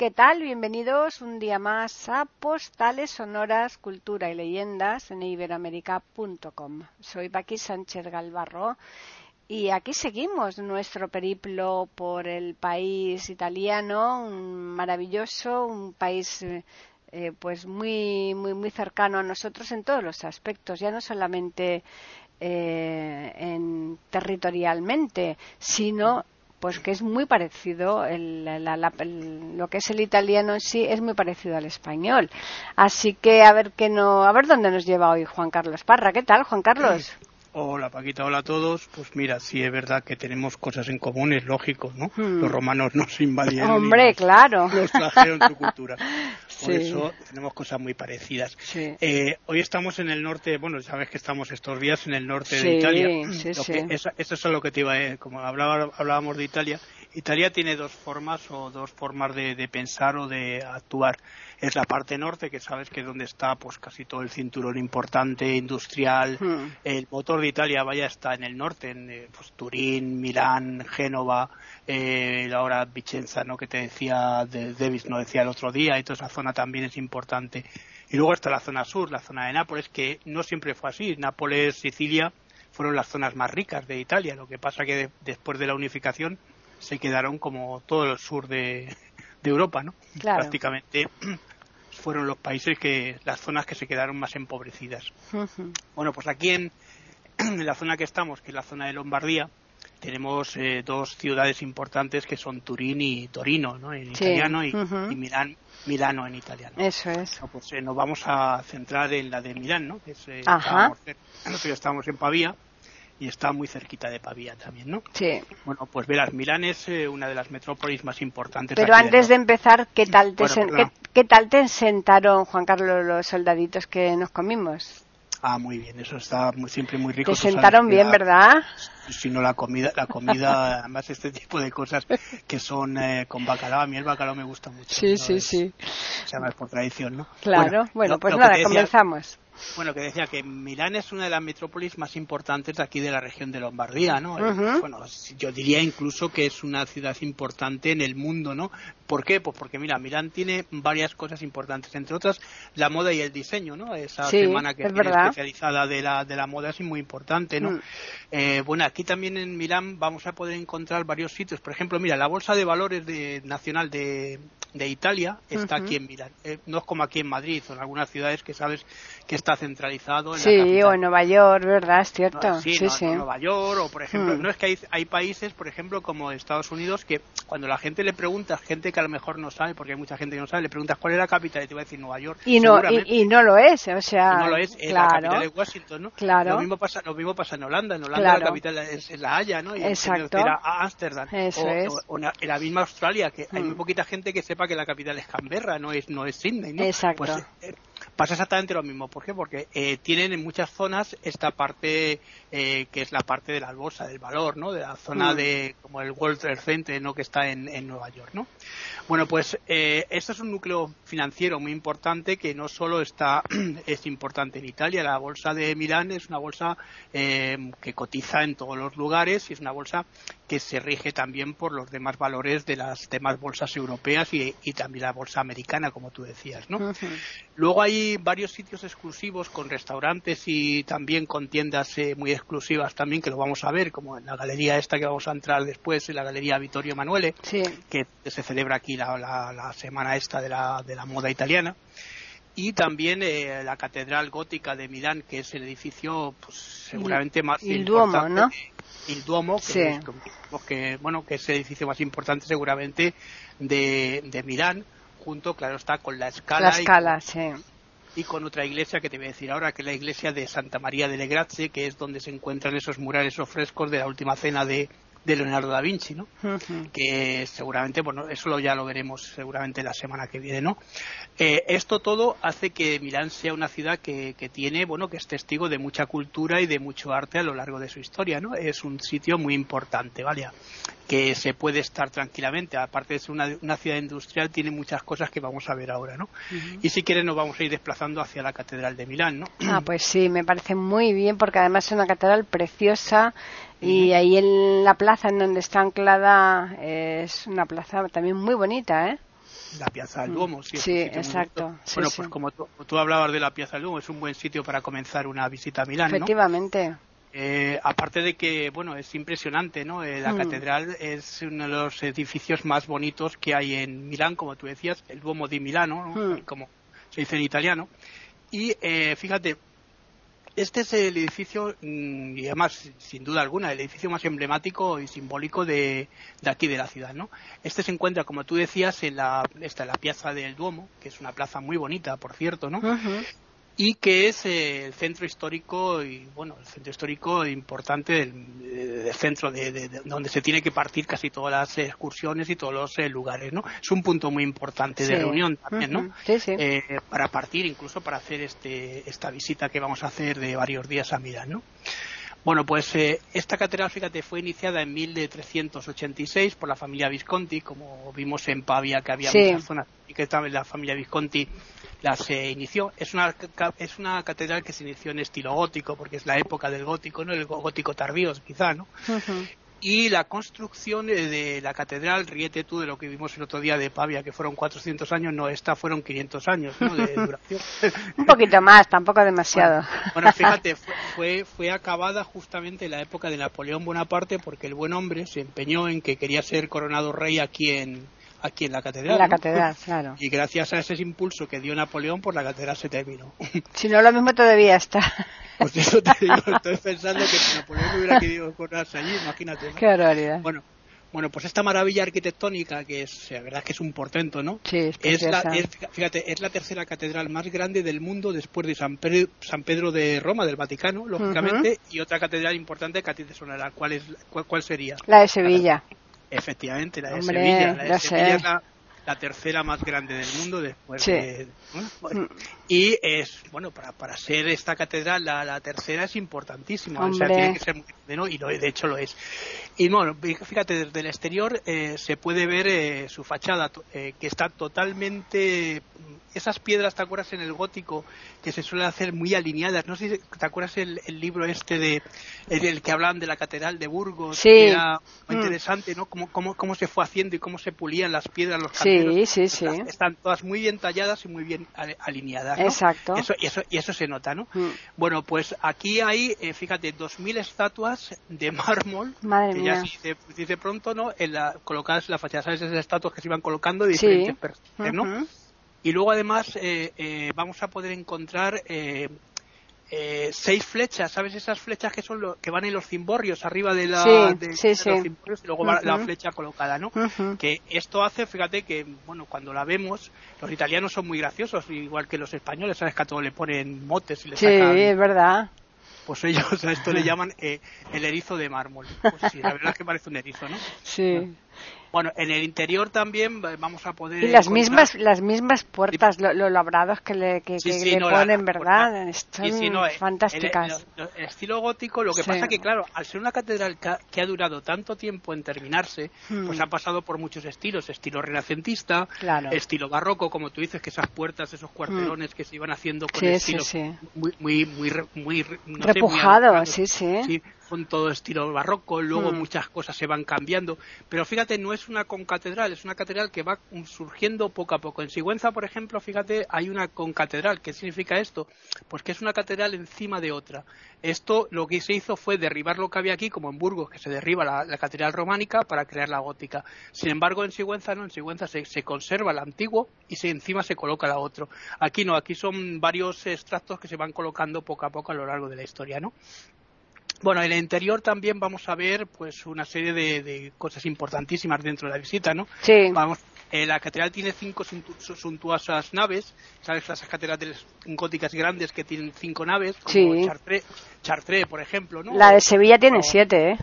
¿Qué tal? Bienvenidos un día más a Postales Sonoras, Cultura y Leyendas en iberoamerica.com. Soy Paqui Sánchez Galvarro y aquí seguimos nuestro periplo por el país italiano, un maravilloso, un país eh, pues muy, muy, muy cercano a nosotros en todos los aspectos, ya no solamente eh, en, territorialmente, sino pues que es muy parecido, lo que es el italiano en sí es muy parecido al español. Así que a ver qué no, a ver dónde nos lleva hoy Juan Carlos Parra. ¿Qué tal, Juan Carlos? Hola Paquita, hola a todos. Pues mira, sí es verdad que tenemos cosas en común, es lógico, ¿no? Hmm. Los romanos nos invadieron. Hombre, claro. Nos trajeron su cultura. Por eso tenemos cosas muy parecidas. Eh, hoy estamos en el norte, bueno, sabes que estamos estos días en el norte de Italia. Sí, sí. eso, es lo que te iba a decir, como hablábamos de Italia. Italia tiene dos formas o dos formas de, pensar o de actuar. Es la parte norte, que sabes que es donde está pues casi todo el cinturón importante industrial. Hmm. El motor de Italia, vaya, está en el norte, en eh, pues, Turín, Milán, Génova, eh, ahora Vicenza, ¿no? Que te decía, de, Davis no decía el otro día, y toda esa zona también es importante. Y luego está la zona sur, la zona de Nápoles, que no siempre fue así. Nápoles, Sicilia fueron las zonas más ricas de Italia. Lo que pasa que después de la unificación se quedaron como todo el sur de, Europa, ¿no? Prácticamente fueron los países que, las zonas que se quedaron más empobrecidas. Bueno, pues aquí en, la zona que estamos, que es la zona de Lombardía, tenemos eh, dos ciudades importantes que son Turín y Torino, ¿no? En italiano y, Milán, Milano en italiano. Eso es. pues eh, nos vamos a centrar en la de Milán, ¿no? Que es, eh, Nosotros ya estamos en Pavía y está muy cerquita de Pavía también, ¿no? Sí. Bueno, pues verás, Milán es eh, una de las metrópolis más importantes. Pero antes de, empezar, ¿qué tal, te ¿qué, tal te sentaron, Juan Carlos, los soldaditos que nos comimos? Ah, muy bien, eso está siempre muy rico. Te sentaron bien, ¿verdad? Si no la comida, la comida, además este tipo de cosas que son eh, con bacalao, a mí el bacalao me gusta mucho. Sí, sí, sí. Se llama por tradición, ¿no? Claro, bueno, pues nada, comenzamos. Bueno, que decía que Milán es una de las metrópolis más importantes de aquí de la región de Lombardía, ¿no? Bueno, yo diría incluso que es una ciudad importante en el mundo, ¿no? ¿Por qué? Pues porque, mira, Milán tiene varias cosas importantes, entre otras la moda y el diseño, ¿no? Esa semana que es especializada de la, de la moda es muy importante, ¿no? Mm. Eh, bueno, aquí también en Milán vamos a poder encontrar varios sitios. Por ejemplo, mira, la Bolsa de Valores de, Nacional de, de Italia está aquí en Milán. Eh, no es como aquí en Madrid o en algunas ciudades que sabes que está centralizado en sí, o en Nueva York, ¿verdad? Es cierto. sí, sí, En Nueva York o, por ejemplo, mm. no es que hay, hay, países, por ejemplo, como Estados Unidos, que cuando la gente le pregunta, gente que a lo mejor no sabe, porque hay mucha gente que no sabe, le preguntas cuál es la capital y te va a decir Nueva York. Y no, y, no lo es, o sea. no lo es, claro, la capital es Washington, ¿no? Claro. Lo mismo pasa, lo mismo pasa en Holanda. En Holanda la capital es, La Haya, ¿no? Y Exacto. Ámsterdam. o, en la misma Australia, que hay muy mm. poquita gente que sepa que la capital es Canberra, no es, no es Sydney, ¿no? Exacto. Pues, eh, pasa exactamente lo mismo. ¿Por qué? Porque eh, tienen en muchas zonas esta parte eh, que es la parte de la bolsa del valor, ¿no? De la zona mm. de como el World Trade Center, ¿no? Que está en, en Nueva York, ¿no? Bueno, pues eh, este es un núcleo financiero muy importante que no solo está es importante en Italia. La bolsa de Milán es una bolsa eh, que cotiza en todos los lugares y es una bolsa que se rige también por los demás valores de las demás bolsas europeas y, también la bolsa americana, como tú decías, ¿no? Luego hay varios sitios exclusivos con restaurantes y también con tiendas eh, muy exclusivas también que lo vamos a ver, como en la galería esta que vamos a entrar después, en la galería Vittorio Emanuele, que se celebra aquí la, semana esta de la, de la moda italiana y también eh, la catedral gótica de Milán que es el edificio pues, seguramente más el Duomo, ¿no? el Duomo que, es, que, bueno que es el edificio más importante seguramente de, de Milán junto claro está con la escala la escala sí y con otra iglesia que te voy a decir ahora, que es la iglesia de Santa María delle Grazie, que es donde se encuentran esos murales o frescos de la última cena de, de Leonardo da Vinci, ¿no? Que seguramente, bueno, eso ya lo veremos seguramente la semana que viene, ¿no? Eh, esto todo hace que Milán sea una ciudad que, que, tiene, bueno, que es testigo de mucha cultura y de mucho arte a lo largo de su historia, ¿no? Es un sitio muy importante, ¿vale? Que se puede estar tranquilamente, aparte de ser una, una ciudad industrial, tiene muchas cosas que vamos a ver ahora, ¿no? Y si quieren nos vamos a ir desplazando hacia la Catedral de Milán, ¿no? Ah, pues sí, me parece muy bien porque además es una catedral preciosa y ahí en la plaza en donde está anclada es una plaza también muy bonita, ¿eh? La Piazza del Duomo, sí. Sí, exacto. bueno, pues como tú, hablabas de la Piazza del Duomo, es un buen sitio para comenzar una visita a Milán, Efectivamente. Eh, aparte de que, bueno, es impresionante, ¿no? Eh, la mm. catedral es uno de los edificios más bonitos que hay en Milán, como tú decías, el Duomo di Milano, mm. como se dice en italiano. Y eh, fíjate, este es el edificio, mm, y además, sin duda alguna, el edificio más emblemático y simbólico de, aquí de la ciudad, ¿no? Este se encuentra, como tú decías, en la, esta, la Piazza del Duomo, que es una plaza muy bonita, por cierto, ¿no? Y que es eh, el centro histórico y bueno el centro histórico importante del, centro de, donde se tiene que partir casi todas las excursiones y todos los eh, lugares no es un punto muy importante de reunión también no eh, para partir incluso para hacer este esta visita que vamos a hacer de varios días a Milán no bueno, pues esta catedral, fíjate, fue iniciada en 1386 por la familia Visconti, como vimos en Pavia, que había muchas zonas y que estaba la familia Visconti la se inició. Es una, es una catedral que se inició en estilo gótico, porque es la época del gótico, ¿no? El gótico tardío, quizá, ¿no? Y la construcción de la catedral, ríete tú de lo que vimos el otro día de Pavia, que fueron 400 años, no, esta fueron 500 años ¿no? de duración. Un poquito más, tampoco demasiado. Bueno, fíjate, fue, fue, acabada justamente en la época de Napoleón Bonaparte porque el buen hombre se empeñó en que quería ser coronado rey aquí en, aquí en la catedral. la catedral, claro. Y gracias a ese impulso que dio Napoleón, por pues la catedral se terminó. Si no, lo mismo todavía está. Pues eso te digo, estoy pensando que si Napoleón hubiera querido ponerse allí, imagínate. Qué barbaridad. Bueno, bueno, pues esta maravilla arquitectónica, que es, la verdad que es un portento, ¿no? Sí, es, la, fíjate, es la tercera catedral más grande del mundo después de San Pedro, San Pedro de Roma, del Vaticano, lógicamente, y otra catedral importante que a ti te sonará. ¿Cuál, es, cuál, sería? La de Sevilla. Efectivamente, la de Sevilla. La de Sevilla es la, tercera más grande del mundo después de... Mm. y es, bueno, para, para ser esta catedral, la, tercera es importantísima. O sea, tiene que ser muy bueno, y de hecho lo es. Y bueno, fíjate, desde el exterior eh, se puede ver eh, su fachada, eh, que está totalmente esas piedras, ¿te acuerdas en el gótico que se suelen hacer muy alineadas? No sé si te acuerdas el, el libro este de el, que hablaban de la catedral de Burgos, sí. que era muy mm. interesante, ¿no? Cómo, cómo, cómo se fue haciendo y cómo se pulían las piedras, los canteros. Sí, sí, sí. Están, todas muy bien talladas y muy bien alineadas. ¿no? Exacto. Eso, y, eso, y eso se nota, ¿no? Mm. Bueno, pues aquí hay, eh, fíjate, dos mil estatuas de mármol. Madre que mía. ya se dice pronto, ¿no? En la, colocadas en la fachada, ¿sabes? Esas estatuas que se iban colocando de diferentes personas, ¿no? Y luego además eh, eh, vamos a poder encontrar eh, seis flechas, ¿sabes? Esas flechas que son lo, que van en los cimborrios arriba de, la, sí, los cimborrios y luego va la flecha colocada, ¿no? Que esto hace, fíjate que, bueno, cuando la vemos, los italianos son muy graciosos, igual que los españoles, ¿sabes? Que a todos le ponen motes y le sacan... Sí, es verdad pues ellos a esto le llaman el erizo de mármol. Pues sí, la verdad es que parece un erizo, ¿no? Sí. Bueno, en el interior también vamos a poder. Y las mismas las mismas puertas, los lo labrados que le, que, le ponen, ¿verdad? Están eh, fantásticas. El, estilo gótico, lo que pasa que, claro, al ser una catedral que ha, durado tanto tiempo en terminarse, pues hmm. ha pasado por muchos estilos: estilo renacentista, estilo barroco, como tú dices, que esas puertas, esos cuartelones hmm. que se iban haciendo con estilo muy, muy, muy, muy repujado, sí, sí con todo estilo barroco, luego hmm. muchas cosas se van cambiando, pero fíjate, no es una concatedral, es una catedral que va surgiendo poco a poco. En Sigüenza, por ejemplo, fíjate, hay una concatedral. ¿Qué significa esto? Pues que es una catedral encima de otra. Esto lo que se hizo fue derribar lo que había aquí, como en Burgos, que se derriba la, catedral románica para crear la gótica. Sin embargo, en Sigüenza no, en Sigüenza se, se conserva el antiguo y se, encima se coloca la otro. Aquí no, aquí son varios extractos que se van colocando poco a poco a lo largo de la historia, ¿no? Bueno, en el interior también vamos a ver pues una serie de, cosas importantísimas dentro de la visita, ¿no? Sí. Vamos, eh, la catedral tiene cinco suntuosas naves, ¿sabes? Las catedrales góticas grandes que tienen cinco naves, como Chartres, por ejemplo, ¿no? La de Sevilla tiene siete, ¿eh?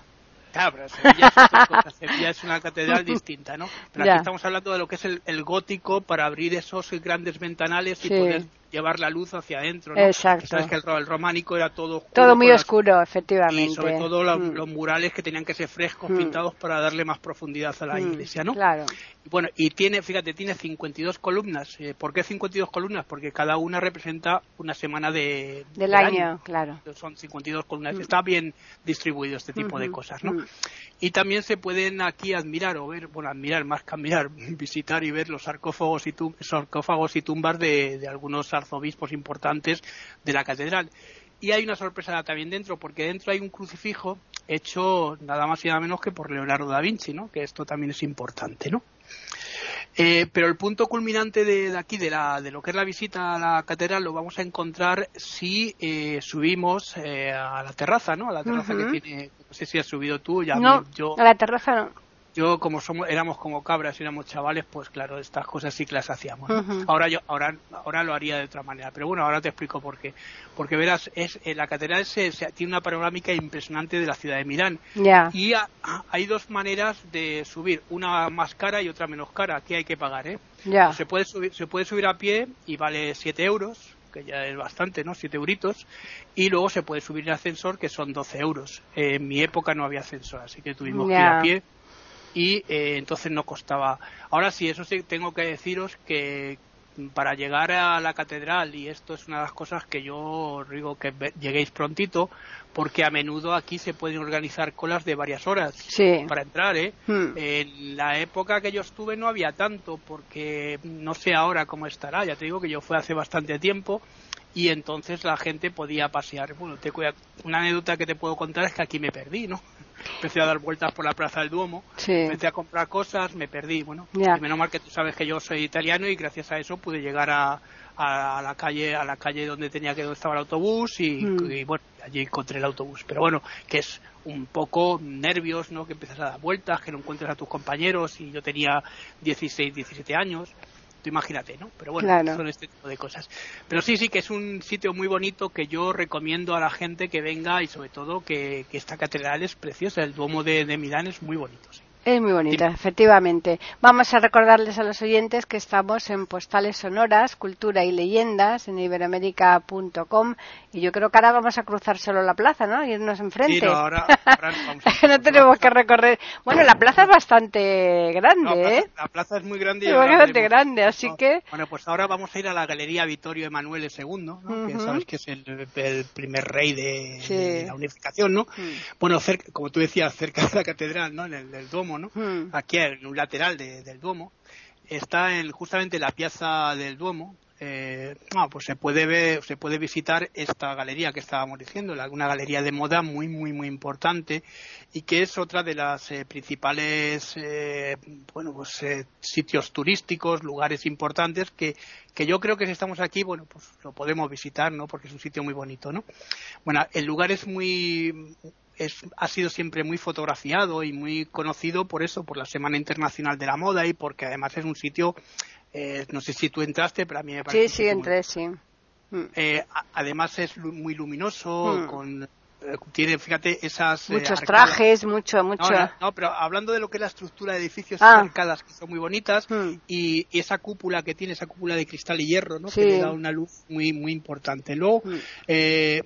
Claro, pero es. Sevilla es una catedral distinta, ¿no? Pero aquí estamos hablando de lo que es el, gótico para abrir esos grandes ventanales y poder llevar la luz hacia adentro, ¿no? Exacto. Sabes que el, románico era todo oscuro. Todo muy oscuro, efectivamente. Y sobre todo mm. los, murales que tenían que ser frescos, mm. pintados para darle más profundidad a la mm, iglesia, ¿no? Claro. bueno, y tiene, fíjate, tiene 52 columnas. Eh, ¿Por qué 52 columnas? Porque cada una representa una semana de, del, año, claro. Son 52 columnas. Está bien distribuido este tipo de cosas, ¿no? Y también se pueden aquí admirar o ver, bueno, admirar más que admirar, visitar y ver los sarcófagos y, sarcófagos y tumbas de algunos arzobispos importantes de la catedral. Y hay una sorpresa también dentro, porque dentro hay un crucifijo hecho nada más y nada menos que por Leonardo da Vinci, ¿no? Que esto también es importante, ¿no? Eh, pero el punto culminante de, aquí, de, la, de lo que es la visita a la catedral, lo vamos a encontrar si eh, subimos eh, a la terraza, ¿no? A la terraza que tiene, no sé si has subido tú, ya no, yo... a la terraza no yo como somos éramos como cabras y éramos chavales pues claro estas cosas sí que las hacíamos ahora yo ahora ahora lo haría de otra manera pero bueno ahora te explico por qué. Porque verás es la catedral se, tiene una panorámica impresionante de la ciudad de Milán. Y hay dos maneras de subir una más cara y otra menos cara aquí hay que pagar eh se puede subir se puede subir a pie y vale 7 euros que ya es bastante, ¿no? 7 euritos. Y luego se puede subir en ascensor, que son 12 euros. en mi época no había ascensor, así que tuvimos que ir a pie y eh, entonces no costaba. Ahora sí, eso sí, tengo que deciros que para llegar a la catedral, y esto es una de las cosas que yo os digo que lleguéis prontito, porque a menudo aquí se pueden organizar colas de varias horas para entrar. ¿eh? Hmm. En la época que yo estuve no había tanto, porque no sé ahora cómo estará, ya te digo que yo fui hace bastante tiempo y entonces la gente podía pasear. Bueno, te, una anécdota que te puedo contar es que aquí me perdí, ¿no? Empecé a dar vueltas por la Plaza del Duomo, empecé a comprar cosas, me perdí, bueno, y menos mal que tú sabes que yo soy italiano y gracias a eso pude llegar a, a, la calle a la calle donde tenía que donde estaba el autobús y, mm. y, bueno allí encontré el autobús. Pero bueno que es un poco nervios no que empiezas a dar vueltas que no encuentras a tus compañeros y yo tenía 16 17 años imagínate, ¿no? Pero bueno, son este tipo de cosas. Pero sí, sí que es un sitio muy bonito que yo recomiendo a la gente que venga y sobre todo que, esta catedral es preciosa. El Duomo de, de Milán es muy bonito, sí. Es muy bonita, efectivamente. Vamos a recordarles a los oyentes que estamos en Postales Sonoras, Cultura y Leyendas, en iberoamérica.com. Y yo creo que ahora vamos a cruzar solo la plaza, ¿no? Irnos enfrente. no, ahora, no tenemos que recorrer. Bueno, la plaza es bastante grande, ¿eh? La plaza es muy grande. Y es bastante grande, así que... Bueno, pues ahora vamos a ir a la Galería Vittorio Emanuele II, ¿no? que sabes que es el, primer rey de, la unificación, ¿no? Bueno, como tú decías, cerca de la catedral, ¿no? En el, el Domo, Hmm. Aquí en un lateral del Duomo. Está en justamente la piazza del Duomo. Eh, pues se puede ver, se puede visitar esta galería que estábamos diciendo, una galería de moda muy, muy, muy importante y que es otra de las eh, principales, eh, bueno, pues sitios turísticos, lugares importantes que, que yo creo que si estamos aquí, bueno, pues lo podemos visitar, ¿no? Porque es un sitio muy bonito, ¿no? Bueno, el lugar es muy ha sido siempre muy fotografiado y muy conocido por eso, por la Semana Internacional de la Moda y porque además es un sitio, eh, no sé si tú entraste, pero a mí me parece. Sí, sí, entré, sí. Mm. Eh, además es muy luminoso, mm. con eh, tiene, fíjate, esas... Muchos trajes, mucho, mucho... No, pero hablando de lo que es la estructura de edificios, ah. arcadas que son muy bonitas mm. y, esa cúpula que tiene, esa cúpula de cristal y hierro, ¿no? Que le da una luz muy, muy importante. Luego, eh,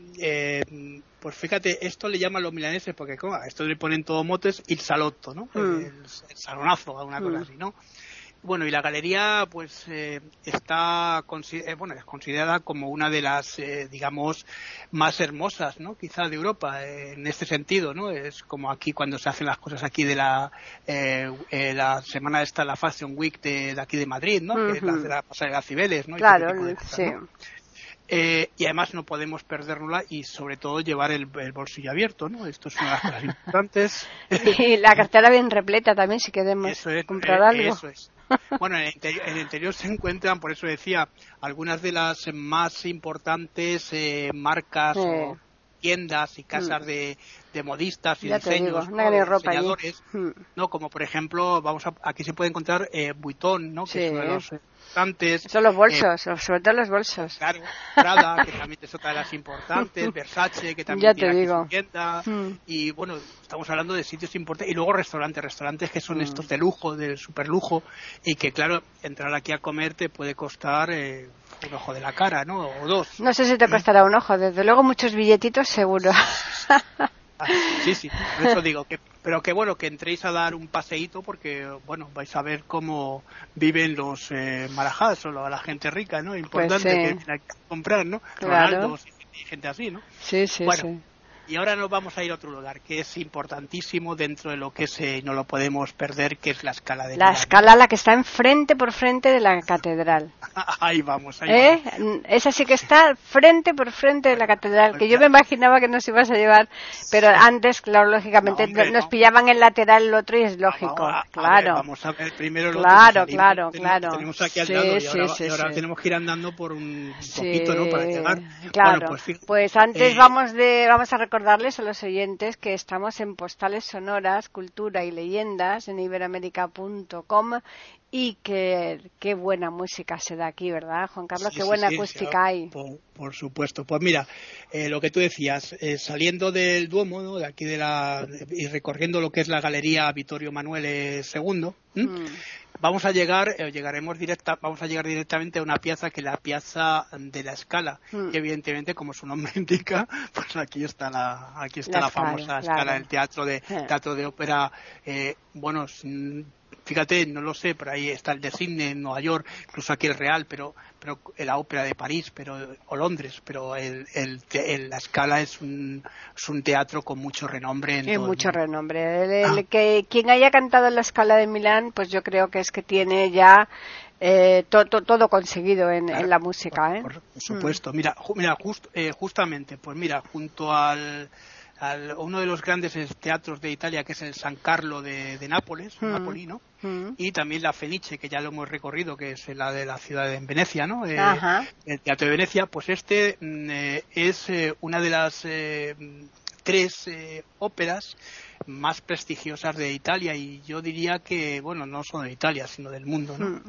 pues fíjate, esto le llaman los milaneses porque como, esto le ponen todo motes el salotto, ¿no? Hmm. El, salonazo, alguna cosa así, ¿no? Bueno, y la galería pues eh, está eh, bueno, es considerada como una de las, eh, digamos, más hermosas, ¿no? Quizá de Europa, en este sentido, ¿no? Es como aquí cuando se hacen las cosas aquí de la, la semana esta, la Fashion Week de, aquí de Madrid, ¿no? Que es la de la pasarela Cibeles, ¿no? Claro, sí. Eh, y además no podemos perderla y sobre todo llevar el, bolsillo abierto, ¿no? Esto es una de las cosas importantes. Y la cartera bien repleta también si queremos comprar eh, algo. Eso es. Bueno, en el, interior, se encuentran, por eso decía, algunas de las más importantes eh, marcas o tiendas y casas mm. de, de, modistas y diseños, diseñadores, mm. ¿no? Como por ejemplo, vamos a, aquí se puede encontrar eh, Vuitton, ¿no? Que es uno de los importantes. Son los bolsos, eh, sobre todo los bolsos. Claro, Prada, que también es otra de las importantes, Versace, que también ya te digo. tienda, mm. y bueno, estamos hablando de sitios importantes, y luego restaurantes, restaurantes que son mm. estos de lujo, de super lujo, y que claro, entrar aquí a comer te puede costar eh, un ojo de la cara, ¿no? O dos. No sé si te costará un ojo, desde luego muchos billetitos seguro. sí, sí, por eso digo que, pero que bueno, que entréis a dar un paseíto porque, bueno, vais a ver cómo viven los eh, marajadas o la gente rica, ¿no? Importante que tiene que comprar, ¿no? Claro. y gente así, ¿no? Sí, sí, sí. Y ahora nos vamos a ir a otro lugar que es importantísimo dentro de lo que eh, no lo podemos perder, que es la escala de La escala, la que está enfrente por frente de la catedral. ahí vamos, ahí ¿Eh? Esa sí que está frente por frente de la catedral, que yo me imaginaba que nos ibas a llevar, pero antes, claro, lógicamente nos pillaban el lateral el otro y es lógico, claro. vamos a ver primero Claro, claro, claro. Tenemos aquí al lado y ahora, tenemos que ir andando por un poquito, ¿no? Para llegar. Claro, pues, pues, antes eh, vamos, de, vamos a recordarles a los oyentes que estamos en Postales Sonoras, Cultura y Leyendas en iberamérica.com y que qué buena música se da aquí, ¿verdad, Juan Carlos? qué buena acústica hay. Por, supuesto. Pues mira, eh, lo que tú decías, eh, saliendo del Duomo, ¿no? de aquí de la y recorriendo lo que es la Galería Vittorio Manuel II, vamos a llegar, eh, llegaremos directa, vamos a llegar directamente a una pieza que es la pieza de la escala. Hmm. Y evidentemente, como su nombre indica, pues aquí está la, aquí está la, famosa escala del teatro de, hmm. teatro de ópera, eh, bueno, fíjate, no lo sé, pero ahí está el de Sydney en Nueva York, incluso aquí el Real, pero, pero la ópera de París, pero o Londres, pero el, el, la Scala es un, es un teatro con mucho renombre. En todo mucho renombre. El, ah. que quien haya cantado en la Scala de Milán, pues yo creo que es que tiene ya eh, todo conseguido en, la música. ¿eh? Por, supuesto. Mira, mira eh, justamente, pues mira, junto al uno de los grandes teatros de Italia, que es el San Carlo de, Nápoles, mm. mm. y también la Fenice, que ya lo hemos recorrido, que es la de la ciudad de Venecia, ¿no? Eh, el Teatro de Venecia, pues este mm, eh, es eh, una de las tres óperas más prestigiosas de Italia y yo diría que, bueno, no solo de Italia, sino del mundo, ¿no?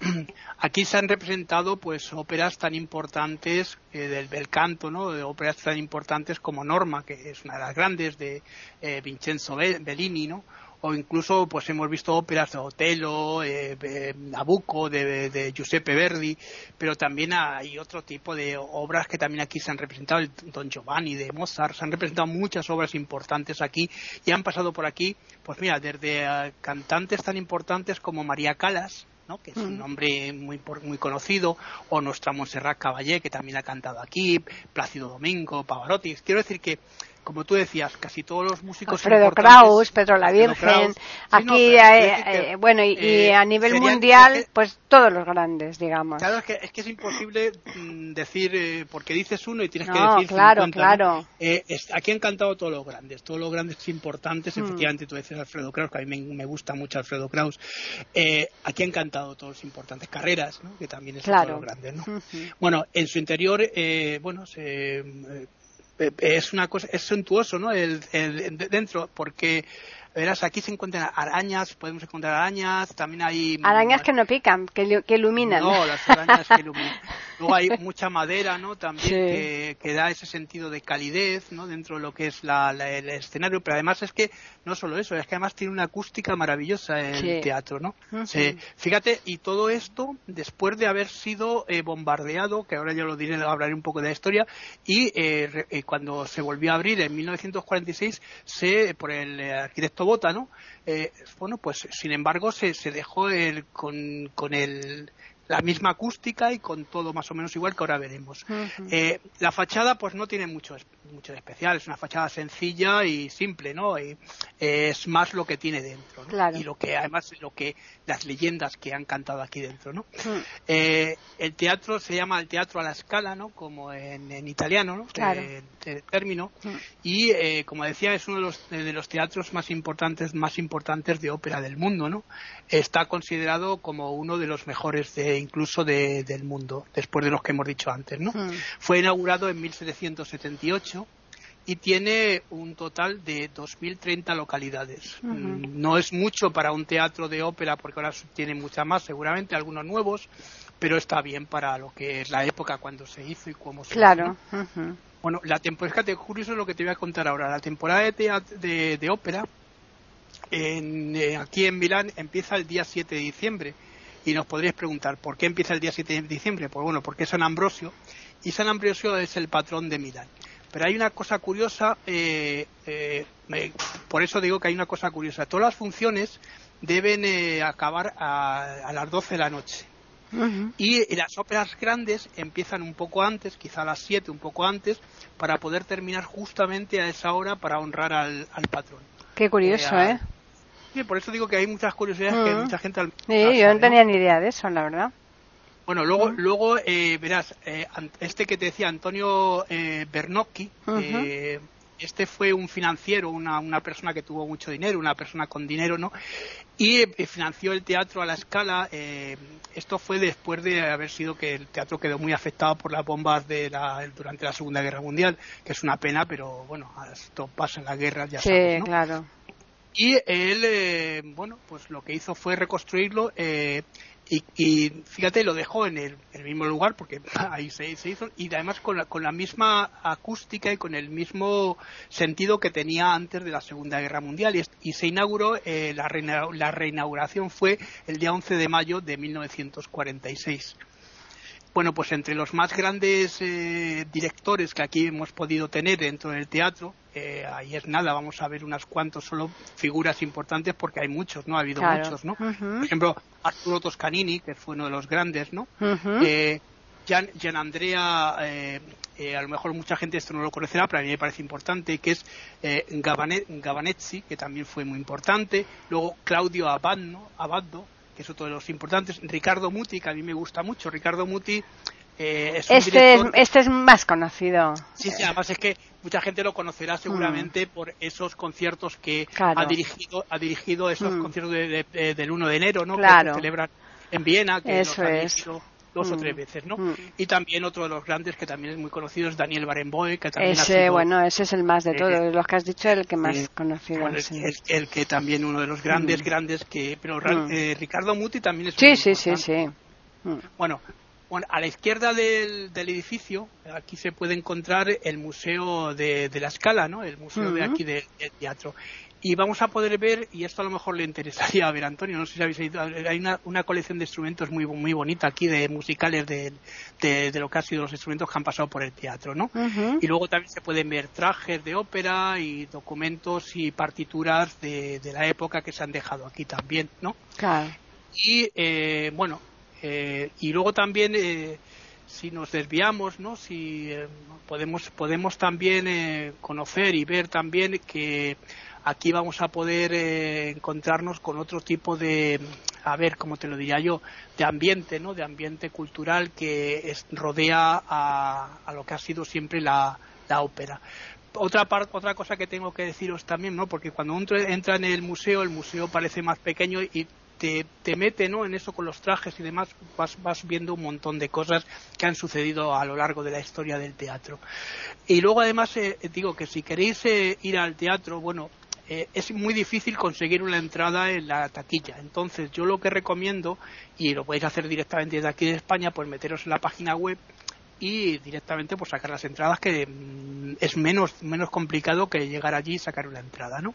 Aquí se han representado pues óperas tan importantes eh, del bel canto, ¿no? De óperas tan importantes como Norma, que es una de las grandes de eh, Vincenzo Bellini, ¿no? O incluso pues hemos visto óperas de Otello, eh, Nabucco, de, Giuseppe Verdi, pero también hay otro tipo de obras que también aquí se han representado, el Don Giovanni de Mozart, se han representado muchas obras importantes aquí y han pasado por aquí, pues mira, desde eh, cantantes tan importantes como María Calas, ¿no? que es un mm. nombre muy, muy conocido, o nuestra Montserrat Caballé, que también ha cantado aquí, Plácido Domingo, Pavarotti. Quiero decir que como tú decías, casi todos los músicos. Alfredo Kraus, Pedro la Virgen, aquí, eh, bueno, y, eh, a nivel mundial, pues todos los grandes, digamos. Claro, es que es, que es imposible mm, decir, eh, porque dices uno y tienes que decir. claro, claro. aquí han cantado todos los grandes, todos los grandes importantes, mm. efectivamente, tú dices Alfredo Kraus, que a mí me, gusta mucho Alfredo Kraus. aquí han cantado todos los importantes carreras, ¿no? que también es claro. todos los grandes. ¿no? Bueno, en su interior, bueno, se eh, es una cosa, es suntuoso, ¿no? El, el, dentro, porque verás, aquí se encuentran arañas, podemos encontrar arañas, también hay... Arañas que no pican, que, que iluminan. No, las arañas que iluminan. Luego hay mucha madera, ¿no? También que, da ese sentido de calidez, ¿no? Dentro de lo que es la, el escenario, pero además es que no solo eso, es que además tiene una acústica maravillosa el teatro, ¿no? fíjate, y todo esto después de haber sido eh, bombardeado, que ahora ya lo diré, hablaré un poco de la historia, y eh, eh, cuando se volvió a abrir en 1946, se, por el arquitecto Bota, ¿no? bueno, pues sin embargo se, se dejó el, con, con el la misma acústica y con todo más o menos igual que ahora veremos. Eh, la fachada pues no tiene mucho, mucho de especial, es una fachada sencilla y simple, ¿no? Y, es más lo que tiene dentro, Y lo que además lo que las leyendas que han cantado aquí dentro, ¿no? Eh, el teatro se llama el teatro a la escala, ¿no? Como en, italiano, ¿no? Claro. término. Y eh, como decía es uno de los, de los teatros más importantes, más importantes de ópera del mundo, ¿no? Está considerado como uno de los mejores de incluso del mundo, después de los que hemos dicho antes. ¿no? Hmm. Fue inaugurado en 1778 y tiene un total de 2.030 localidades. Mm, no es mucho para un teatro de ópera porque ahora tiene mucha más, seguramente, algunos nuevos, pero está bien para lo que es la época cuando se hizo y cómo se Claro. Bueno, la temporada, es curioso lo que te voy a contar ahora. La temporada de, de, ópera en, eh, aquí en Milán empieza el día 7 de diciembre. Y nos podríais preguntar, ¿por qué empieza el día 7 de diciembre? Pues bueno, porque es San Ambrosio y San Ambrosio es el patrón de Milán. Pero hay una cosa curiosa, eh, eh, por eso digo que hay una cosa curiosa. Todas las funciones deben eh, acabar a, las 12 de la noche. Y las óperas grandes empiezan un poco antes, quizá a las 7, un poco antes, para poder terminar justamente a esa hora para honrar al, patrón. Qué curioso, ¿eh? Sí, por eso digo que hay muchas curiosidades que mucha gente... Sí, yo no tenía ni idea de eso, la verdad. Bueno, luego, luego eh, verás, eh, este que te decía, Antonio eh, Bernocchi, eh, este fue un financiero, una, una, persona que tuvo mucho dinero, una persona con dinero, ¿no? Y financió el teatro a la escala. esto fue después de haber sido que el teatro quedó muy afectado por las bombas de la, durante la Segunda Guerra Mundial, que es una pena, pero bueno, esto pasa en la guerra, ya sabes, ¿no? claro. Y él, bueno, pues lo que hizo fue reconstruirlo y, fíjate, lo dejó en el, mismo lugar porque ahí se, hizo y además con la, con la misma acústica y con el mismo sentido que tenía antes de la Segunda Guerra Mundial. Y, se inauguró, eh, la, la reinauguración fue el día 11 de mayo de 1946 bueno, pues entre los más grandes eh, directores que aquí hemos podido tener dentro del teatro, eh, ahí es nada, vamos a ver unas cuantos solo figuras importantes porque hay muchos, ¿no? Ha habido muchos, ¿no? Por ejemplo, Arturo Toscanini, que fue uno de los grandes, ¿no? Eh, Gian, Andrea, a lo mejor mucha gente esto no lo conocerá, pero a mí me parece importante, que es Gabanezzi, que también fue muy importante. Luego Claudio Abadno, Abaddo, que es otro de los importantes. Ricardo Muti, que a mí me gusta mucho. Ricardo Muti eh, es un este, es, este es más conocido. Sí, sí, además es que mucha gente lo conocerá seguramente mm. por esos conciertos que ha dirigido ha dirigido esos mm. conciertos del 1 de enero, ¿no? Que se celebran en Viena, que Eso es dos o tres mm. veces, ¿no? Mm. Y también otro de los grandes que también es muy conocido es Daniel Barenboim, que también ese, bueno, ese es el más de todos, los que has dicho, el que más conocido. el, que también uno de los grandes, mm. grandes que, pero eh, Ricardo Muti también es Sí, sí, sí, sí. Bueno, bueno, a la izquierda del, edificio, aquí se puede encontrar el Museo de, la Escala, ¿no? El museo de aquí del teatro y vamos a poder ver, y esto a lo mejor le interesaría a ver Antonio, no sé si habéis visto, hay una, colección de instrumentos muy, muy bonita aquí, de musicales de, de, lo que han sido los instrumentos que han pasado por el teatro, ¿no? Y luego también se pueden ver trajes de ópera y documentos y partituras de, la época que se han dejado aquí también, ¿no? Claro. Y, eh, bueno, eh, y luego también... Eh, si nos desviamos, ¿no? Si podemos podemos también conocer y ver también que aquí vamos a poder eh, encontrarnos con otro tipo de, a ver, como te lo diría yo, de ambiente, ¿no? De ambiente cultural que rodea a, lo que ha sido siempre la, ópera. Otra, otra cosa que tengo que deciros también, ¿no? Porque cuando uno entra en el museo, el museo parece más pequeño y te, te, mete ¿no? en eso con los trajes y demás, vas, vas, viendo un montón de cosas que han sucedido a lo largo de la historia del teatro. Y luego además eh, digo que si queréis eh, ir al teatro, bueno, eh, es muy difícil conseguir una entrada en la taquilla. Entonces, yo lo que recomiendo, y lo podéis hacer directamente desde aquí de España, pues meteros en la página web y directamente pues sacar las entradas, que mm, es menos, menos complicado que llegar allí y sacar una entrada, ¿no?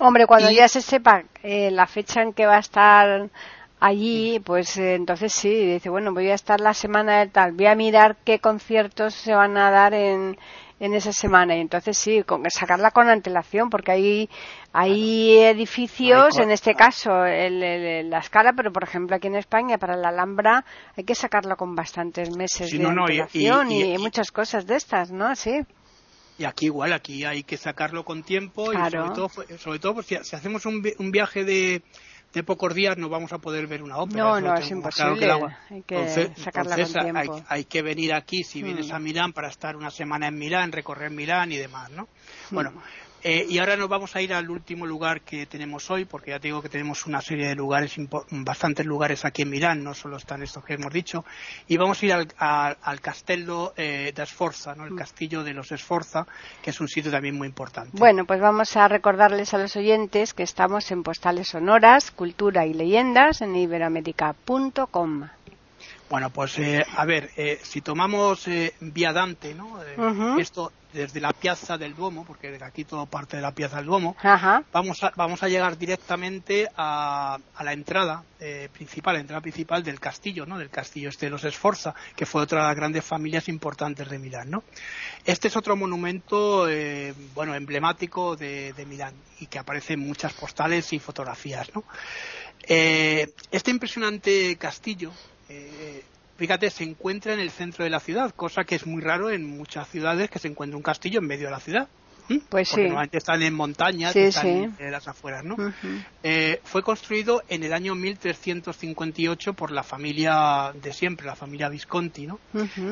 Hombre, cuando ya se sepa eh, la fecha en que va a estar allí, pues eh, entonces sí, dice, bueno, voy a estar la semana de tal, voy a mirar qué conciertos se van a dar en, en esa semana. Y entonces sí, con, sacarla con antelación, porque hay, hay edificios, en este caso el, la escala, pero por ejemplo aquí en España para la Alhambra hay que sacarla con bastantes meses de antelación y, muchas cosas de estas, ¿no? Sí. Y aquí igual, aquí hay que sacarlo con tiempo y sobre todo, sobre todo pues, si, hacemos un, un viaje de de pocos días no vamos a poder ver una ópera. No, no, es imposible. hay que sacarla con tiempo. Hay, que venir aquí, si vienes mm. a Milán, para estar una semana en Milán, recorrer Milán y demás, ¿no? Mm. Bueno, Eh, y ahora nos vamos a ir al último lugar que tenemos hoy, porque ya te digo que tenemos una serie de lugares, bastantes lugares aquí en Milán, no solo están estos que hemos dicho, y vamos a ir al, al, Castello eh, de Sforza, ¿no? el mm. castillo de los Sforza, que es un sitio también muy importante. Bueno, pues vamos a recordarles a los oyentes que estamos en Postales Sonoras, Cultura y Leyendas en iberoamérica.com. Bueno, pues eh, a ver, eh, si tomamos eh, Vía Dante, ¿no? Esto desde la Piazza del Duomo, porque de aquí todo parte de la Piazza del Duomo, vamos, a, vamos a llegar directamente a, la entrada principal, la entrada principal del castillo, ¿no? Del castillo este de los Esforza, que fue otra de las grandes familias importantes de Milán, ¿no? Este es otro monumento, bueno, emblemático de, de, Milán y que aparece en muchas postales y fotografías, ¿no? este impresionante castillo eh, fíjate, se encuentra en el centro de la ciudad, cosa que es muy raro en muchas ciudades que se encuentre un castillo en medio de la ciudad. Pues Porque normalmente están en montañas, están en las afueras, ¿no? Eh, fue construido en el año 1358 por la familia de siempre, la familia Visconti, ¿no?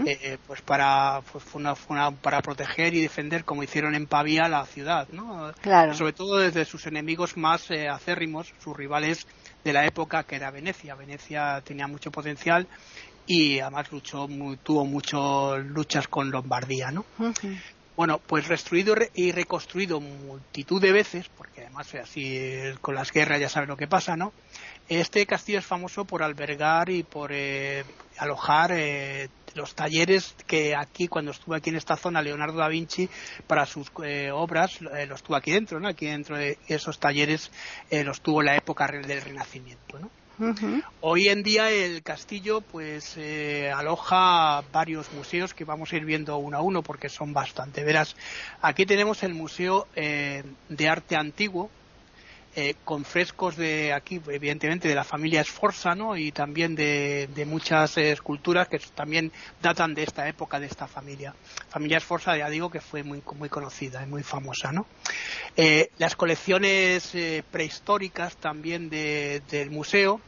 Eh, pues para pues fue una, para proteger y defender, como hicieron en Pavía, la ciudad, ¿no? Sobre todo desde sus enemigos más acérrimos, sus rivales de la época que era Venecia. Venecia tenía mucho potencial y además luchó tuvo muchas luchas con Lombardía, ¿no? Bueno, pues restruido y reconstruido multitud de veces, porque además así con las guerras ya sabes lo que pasa, ¿no? Este castillo es famoso por albergar y por eh, alojar eh, los talleres que aquí, cuando estuve aquí en esta zona, Leonardo da Vinci, para sus eh, obras, los tuvo aquí dentro, ¿no? Aquí dentro de esos talleres los tuvo en la época del Renacimiento, ¿no? Hoy en día el castillo pues aloja varios museos que vamos a ir viendo uno a uno porque son bastante. Verás, aquí tenemos el Museo de Arte Antiguo, eh, con frescos de aquí, evidentemente, de la familia Sforza, ¿no? Y también de, muchas esculturas que también datan de esta época, de esta familia. Familia Sforza, ya digo, que fue muy, muy conocida y muy famosa, ¿no? Eh, las colecciones eh, prehistóricas también del museo,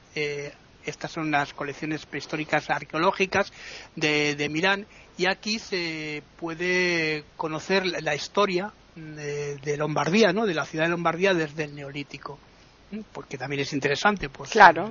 estas son las colecciones prehistóricas arqueológicas de, de Milán, y aquí se puede conocer la historia de, Lombardía, ¿no? De la ciudad de Lombardía desde el Neolítico, porque también es interesante, pues. Claro.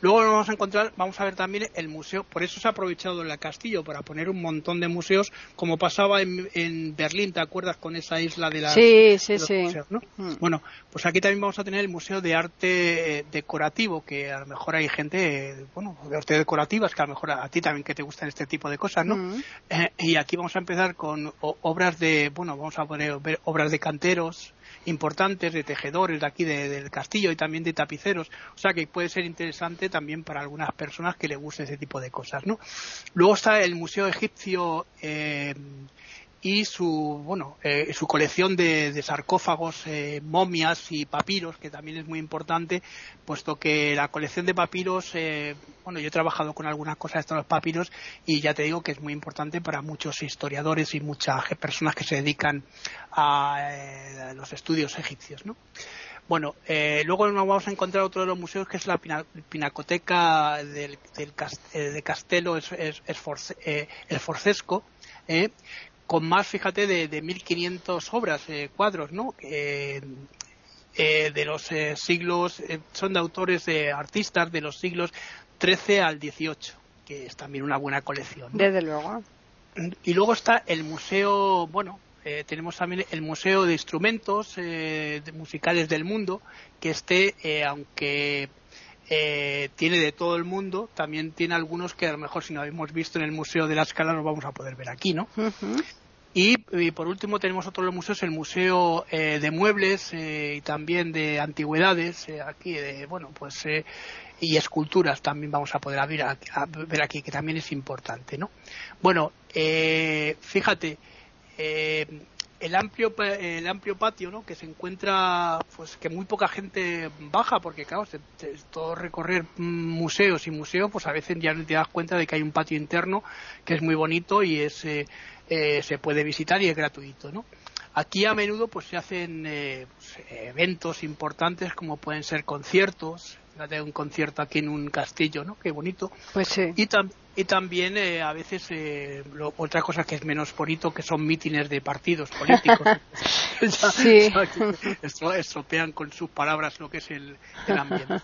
Luego vamos a encontrar, vamos a ver también el museo, por eso se ha aprovechado el castillo para poner un montón de museos, como pasaba en, Berlín, ¿te acuerdas con esa isla de las sí, sí, sí. Mm. Bueno, pues aquí también vamos a tener el museo de arte eh, decorativo, que a lo mejor hay gente, bueno, de arte decorativas, que a lo mejor a, ti también que te gustan este tipo de cosas, ¿no? Mm. Eh, y aquí vamos a empezar con obras de, bueno, vamos a poner ver obras de canteros, importantes de tejedores de aquí del castillo y también de tapiceros. O sea que puede ser interesante también para algunas personas que les guste ese tipo de cosas, ¿no? Luego está el Museo Egipcio eh, y su bueno eh, su colección de, sarcófagos eh, momias y papiros que también es muy importante puesto que la colección de papiros eh, bueno yo he trabajado con algunas cosas de estos papiros y ya te digo que es muy importante para muchos historiadores y muchas personas que se dedican a, los estudios egipcios no bueno, luego nos vamos a encontrar otro de los museos que es la pinacoteca del, de Castelo el Forcesco, con más, fíjate, de, de 1.500 obras, eh, cuadros, ¿no? Eh, de los eh, siglos, son de autores, de artistas de los siglos XIII al XVIII, que es también una buena colección. Desde luego. Y luego está el museo, bueno, tenemos también el Museo de Instrumentos Musicales del Mundo, que este, aunque tiene de todo el mundo, también tiene algunos que a lo mejor si no habíamos visto en el Museo de la Escala los vamos a poder ver aquí, ¿no? Y, por último tenemos otro de los museos, el Museo eh, de Muebles eh, y también de Antigüedades, eh, aquí, de, bueno, pues, y esculturas también vamos a poder ver aquí, ver aquí, que también es importante, ¿no? Bueno, fíjate, el amplio el amplio patio no que se encuentra pues que muy poca gente baja porque claro todo recorrer museos y museos pues a veces ya te das cuenta de que hay un patio interno que es muy bonito y es eh, se puede visitar y es gratuito no Aquí a menudo pues se hacen eh, pues, eventos importantes como pueden ser conciertos, de un concierto aquí en un castillo, ¿no? Qué bonito. Pues sí. Y, y también eh, a veces eh, otra cosa que es menos bonito que son mítines de partidos políticos. sí. estropean con sus palabras lo que es el, el ambiente.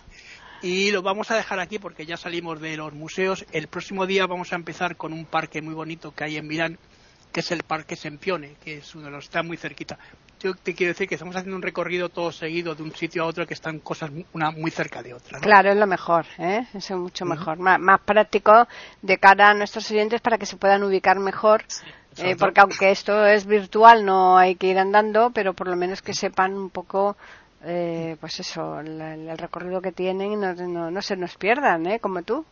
Y lo vamos a dejar aquí porque ya salimos de los museos. El próximo día vamos a empezar con un parque muy bonito que hay en Milán, que es el Parque Sempione, que es uno de los está muy cerquita. Yo te quiero decir que estamos haciendo un recorrido todo seguido de un sitio a otro que están cosas una muy cerca de otra. Claro, es lo mejor, ¿eh? es mucho mejor, más, práctico de cara a nuestros oyentes para que se puedan ubicar mejor. Eh, porque aunque esto es virtual, no hay que ir andando, pero por lo menos que sepan un poco eh, pues eso, el, recorrido que tienen y no, no, se nos pierdan, ¿eh? Como tú.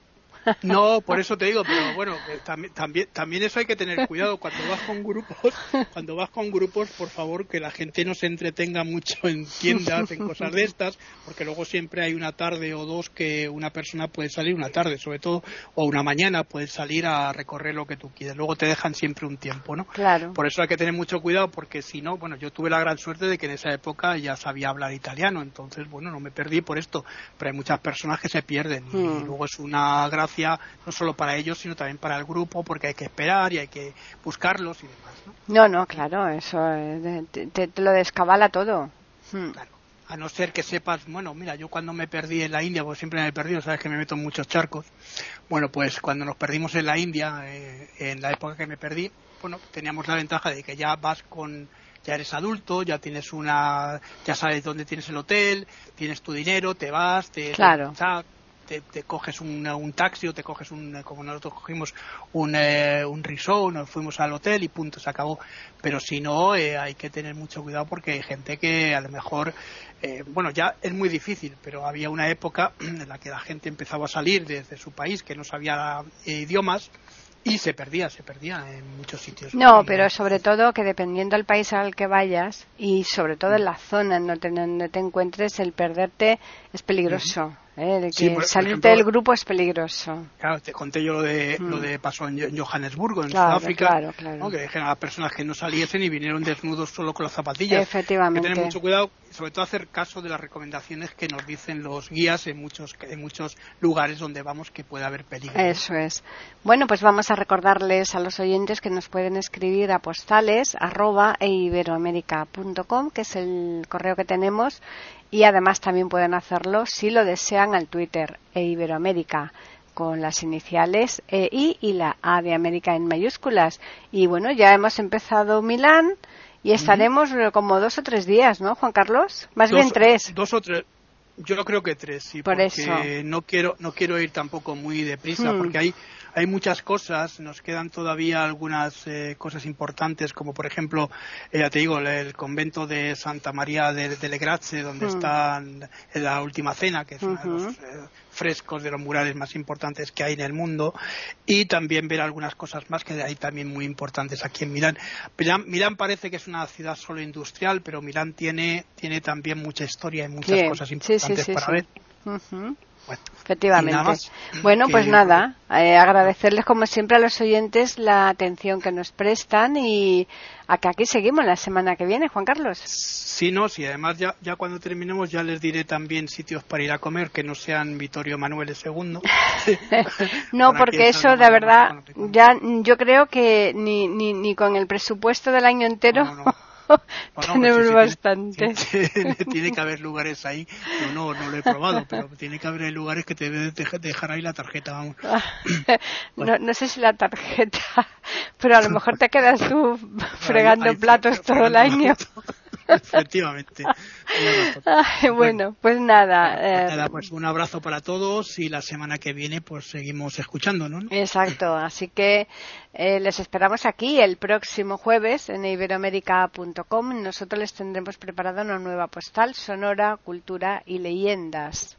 No, por eso te digo, pero bueno, también, también, también eso hay que tener cuidado. Cuando vas con grupos, cuando vas con grupos, por favor, que la gente no se entretenga mucho en tiendas, en cosas de estas, porque luego siempre hay una tarde o dos que una persona puede salir una tarde, sobre todo, o una mañana puede salir a recorrer lo que tú quieres. Luego te dejan siempre un tiempo, ¿no? Claro. Por eso hay que tener mucho cuidado, porque si no, bueno, yo tuve la gran suerte de que en esa época ya sabía hablar italiano, entonces, bueno, no me perdí por esto, pero hay muchas personas que se pierden y hmm. luego es una gracia no solo para ellos, sino también para el grupo, porque hay que esperar y hay que buscarlos y demás. No, no, claro, eso eh, te, lo descabala todo. Hmm. Claro. A no ser que sepas, bueno, mira, yo cuando me perdí en la India, porque siempre me he perdido, sabes que me meto en muchos charcos. Bueno, pues cuando nos perdimos en la India, eh, en la época que me perdí, bueno, teníamos la ventaja de que ya vas con, ya eres adulto, ya tienes una, ya sabes dónde tienes el hotel, tienes tu dinero, te vas, te, claro te, coges un, taxi o te coges un, como nosotros cogimos un, eh, un resort, nos fuimos al hotel y punto, se acabó. Pero si no, eh, hay que tener mucho cuidado porque hay gente que a lo mejor, eh, bueno, ya es muy difícil, pero había una época en la que la gente empezaba a salir desde su país que no sabía idiomas y se perdía, se perdía en muchos sitios. No, pero sobre todo que dependiendo del país al que vayas y sobre todo en la zona en donde te encuentres, el perderte es peligroso. ¿Eh? que salirte del grupo es peligroso. Claro, te conté yo lo de, lo mm. de pasó en Johannesburgo, en Sudáfrica, claro, claro. que dijeron a las personas que no saliesen y vinieron desnudos solo con las zapatillas. Efectivamente. Hay que tener mucho cuidado, sobre todo hacer caso de las recomendaciones que nos dicen los guías en muchos, en muchos lugares donde vamos que puede haber peligro. Eso es. Bueno, pues vamos a recordarles a los oyentes que nos pueden escribir a postales arroba eiberoamerica.com, que es el correo que tenemos y además también pueden hacerlo si lo desean al Twitter e Iberoamérica con las iniciales EI y la A de América en mayúsculas. Y bueno, ya hemos empezado Milán y estaremos como dos o tres días, ¿no, Juan Carlos? Más bien tres. Dos o tres. Yo creo que tres, sí, Por porque no quiero no quiero ir tampoco muy deprisa, hmm. porque hay hay muchas cosas, nos quedan todavía algunas eh, cosas importantes, como por ejemplo, eh, ya te digo, el, convento de Santa María de, de Grazie, donde hmm. está la última cena, que es uno de los eh, frescos de los murales más importantes que hay en el mundo, y también ver algunas cosas más que hay también muy importantes aquí en Milán. Milán, parece que es una ciudad solo industrial, pero Milán tiene, tiene también mucha historia y muchas cosas importantes para ver. Efectivamente. Bueno, pues nada, eh, agradecerles como siempre a los oyentes la atención que nos prestan y a que aquí seguimos la semana que viene, Juan Carlos. Sí, no, sí, además ya, ya cuando terminemos ya les diré también sitios para ir a comer que no sean Vittorio Manuel II. no, porque eso, de verdad, ya yo creo que ni, ni, ni con el presupuesto del año entero. Tenemos bastante. Tiene, que haber lugares ahí, no, no lo he probado, pero tiene que haber lugares que te deben dejar ahí la tarjeta. no, no sé si la tarjeta, pero a lo mejor te quedas tú fregando platos todo el año. Efectivamente. bueno, pues nada. Pues, eh, pues un abrazo para todos y la semana que viene pues seguimos escuchando, ¿no? Exacto, así que eh, les esperamos aquí el próximo jueves en iberoamérica.com. Nosotros les tendremos preparada una nueva postal, sonora, cultura y leyendas.